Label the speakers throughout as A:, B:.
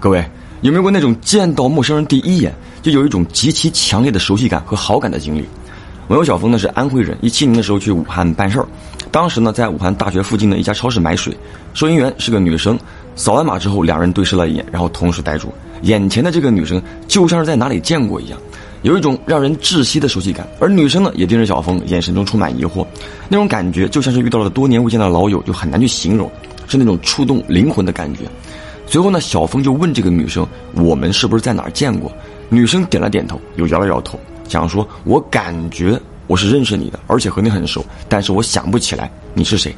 A: 各位有没有过那种见到陌生人第一眼就有一种极其强烈的熟悉感和好感的经历？我有小峰呢是安徽人，一七年的时候去武汉办事儿，当时呢在武汉大学附近的一家超市买水，收银员是个女生，扫完码之后两人对视了一眼，然后同时呆住，眼前的这个女生就像是在哪里见过一样，有一种让人窒息的熟悉感，而女生呢也盯着小峰，眼神中充满疑惑，那种感觉就像是遇到了多年未见的老友，就很难去形容，是那种触动灵魂的感觉。随后呢，小峰就问这个女生：“我们是不是在哪儿见过？”女生点了点头，又摇了摇头，想说：“我感觉我是认识你的，而且和你很熟，但是我想不起来你是谁。”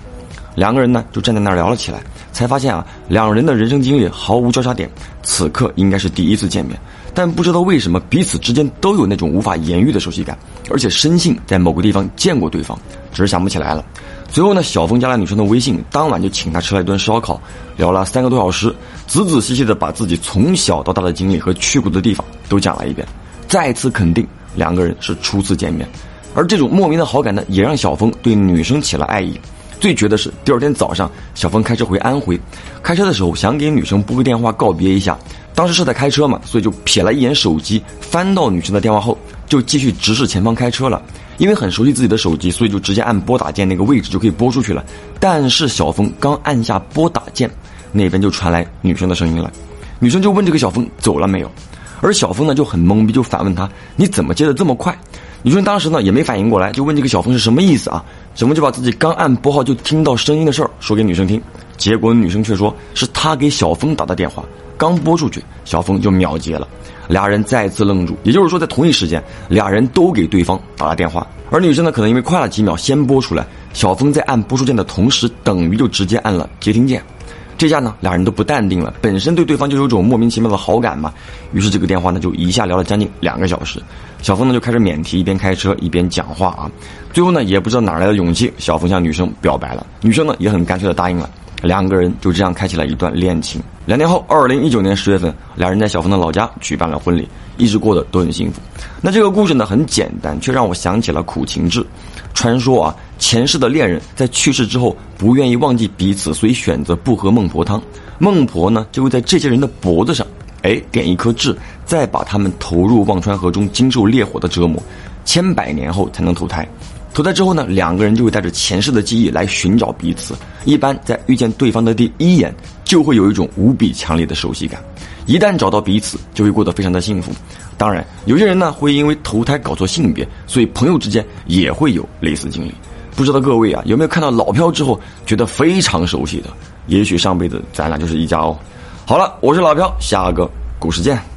A: 两个人呢就站在那儿聊了起来，才发现啊，两人的人生经历毫无交叉点，此刻应该是第一次见面，但不知道为什么彼此之间都有那种无法言喻的熟悉感，而且深信在某个地方见过对方，只是想不起来了。随后呢，小峰加了女生的微信，当晚就请她吃了一顿烧烤，聊了三个多小时，仔仔细细的把自己从小到大的经历和去过的地方都讲了一遍，再次肯定两个人是初次见面，而这种莫名的好感呢，也让小峰对女生起了爱意。最绝的是，第二天早上，小峰开车回安徽，开车的时候想给女生拨个电话告别一下，当时是在开车嘛，所以就瞥了一眼手机，翻到女生的电话后，就继续直视前方开车了。因为很熟悉自己的手机，所以就直接按拨打键那个位置就可以拨出去了。但是小峰刚按下拨打键，那边就传来女生的声音了。女生就问这个小峰走了没有，而小峰呢就很懵逼，就反问他你怎么接的这么快？女生当时呢也没反应过来，就问这个小峰是什么意思啊？小峰就把自己刚按拨号就听到声音的事儿说给女生听，结果女生却说是他给小峰打的电话，刚拨出去，小峰就秒接了。俩人再次愣住，也就是说，在同一时间，俩人都给对方打了电话。而女生呢，可能因为快了几秒先拨出来，小峰在按拨出键的同时，等于就直接按了接听键。这下呢，俩人都不淡定了，本身对对方就有种莫名其妙的好感嘛。于是这个电话呢，就一下聊了将近两个小时。小峰呢就开始免提，一边开车一边讲话啊。最后呢，也不知道哪来的勇气，小峰向女生表白了，女生呢也很干脆的答应了。两个人就这样开启了一段恋情。两年后，二零一九年十月份，两人在小峰的老家举办了婚礼，一直过得都很幸福。那这个故事呢很简单，却让我想起了苦情志。传说啊，前世的恋人在去世之后不愿意忘记彼此，所以选择不喝孟婆汤。孟婆呢就会在这些人的脖子上，哎，点一颗痣，再把他们投入忘川河中，经受烈火的折磨，千百年后才能投胎。投胎之后呢，两个人就会带着前世的记忆来寻找彼此。一般在遇见对方的第一眼，就会有一种无比强烈的熟悉感。一旦找到彼此，就会过得非常的幸福。当然，有些人呢会因为投胎搞错性别，所以朋友之间也会有类似经历。不知道各位啊有没有看到老飘之后觉得非常熟悉的？也许上辈子咱俩就是一家哦。好了，我是老飘，下个故事见。